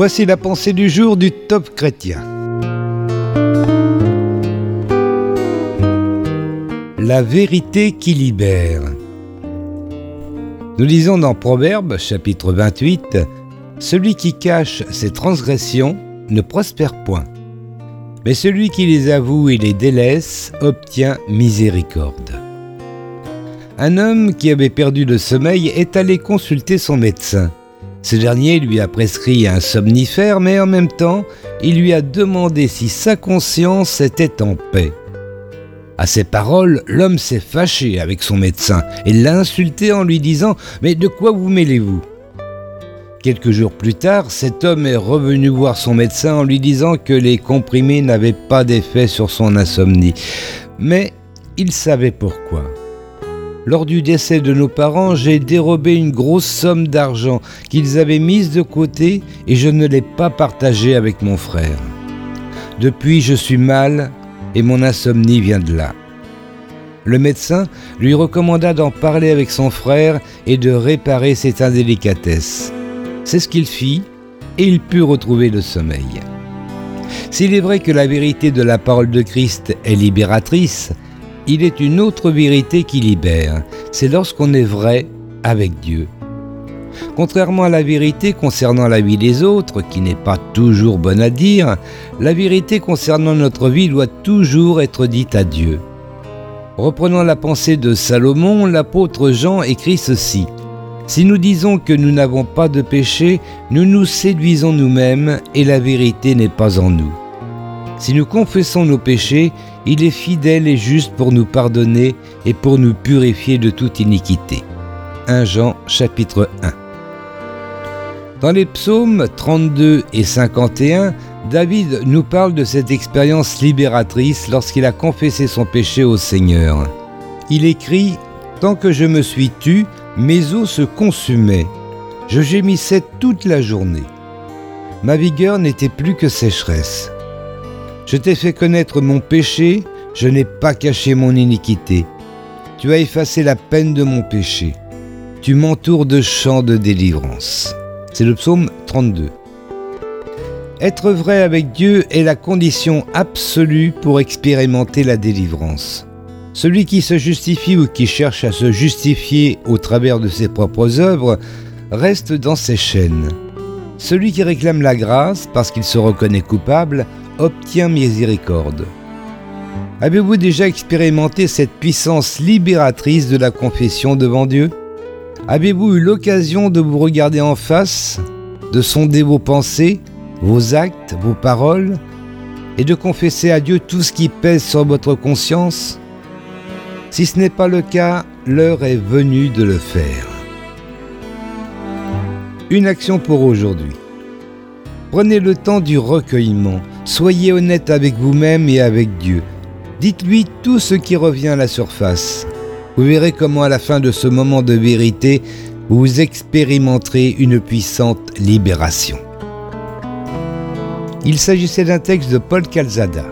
Voici la pensée du jour du top chrétien. La vérité qui libère. Nous lisons dans Proverbes chapitre 28, Celui qui cache ses transgressions ne prospère point, mais celui qui les avoue et les délaisse obtient miséricorde. Un homme qui avait perdu le sommeil est allé consulter son médecin. Ce dernier lui a prescrit un somnifère, mais en même temps, il lui a demandé si sa conscience était en paix. À ces paroles, l'homme s'est fâché avec son médecin et l'a insulté en lui disant ⁇ Mais de quoi vous mêlez-vous ?⁇ Quelques jours plus tard, cet homme est revenu voir son médecin en lui disant que les comprimés n'avaient pas d'effet sur son insomnie. Mais il savait pourquoi. Lors du décès de nos parents, j'ai dérobé une grosse somme d'argent qu'ils avaient mise de côté et je ne l'ai pas partagée avec mon frère. Depuis, je suis mal et mon insomnie vient de là. Le médecin lui recommanda d'en parler avec son frère et de réparer cette indélicatesse. C'est ce qu'il fit et il put retrouver le sommeil. S'il est vrai que la vérité de la parole de Christ est libératrice, il est une autre vérité qui libère. C'est lorsqu'on est vrai avec Dieu. Contrairement à la vérité concernant la vie des autres, qui n'est pas toujours bonne à dire, la vérité concernant notre vie doit toujours être dite à Dieu. Reprenant la pensée de Salomon, l'apôtre Jean écrit ceci. Si nous disons que nous n'avons pas de péché, nous nous séduisons nous-mêmes et la vérité n'est pas en nous. Si nous confessons nos péchés, il est fidèle et juste pour nous pardonner et pour nous purifier de toute iniquité. 1 Jean chapitre 1 Dans les psaumes 32 et 51, David nous parle de cette expérience libératrice lorsqu'il a confessé son péché au Seigneur. Il écrit Tant que je me suis tu, mes os se consumaient. Je gémissais toute la journée. Ma vigueur n'était plus que sécheresse. Je t'ai fait connaître mon péché, je n'ai pas caché mon iniquité. Tu as effacé la peine de mon péché. Tu m'entoures de chants de délivrance. C'est le psaume 32. Être vrai avec Dieu est la condition absolue pour expérimenter la délivrance. Celui qui se justifie ou qui cherche à se justifier au travers de ses propres œuvres reste dans ses chaînes. Celui qui réclame la grâce parce qu'il se reconnaît coupable obtient miséricorde. Avez-vous déjà expérimenté cette puissance libératrice de la confession devant Dieu? Avez-vous eu l'occasion de vous regarder en face, de sonder vos pensées, vos actes, vos paroles, et de confesser à Dieu tout ce qui pèse sur votre conscience? Si ce n'est pas le cas, l'heure est venue de le faire. Une action pour aujourd'hui. Prenez le temps du recueillement. Soyez honnête avec vous-même et avec Dieu. Dites-lui tout ce qui revient à la surface. Vous verrez comment à la fin de ce moment de vérité, vous expérimenterez une puissante libération. Il s'agissait d'un texte de Paul Calzada.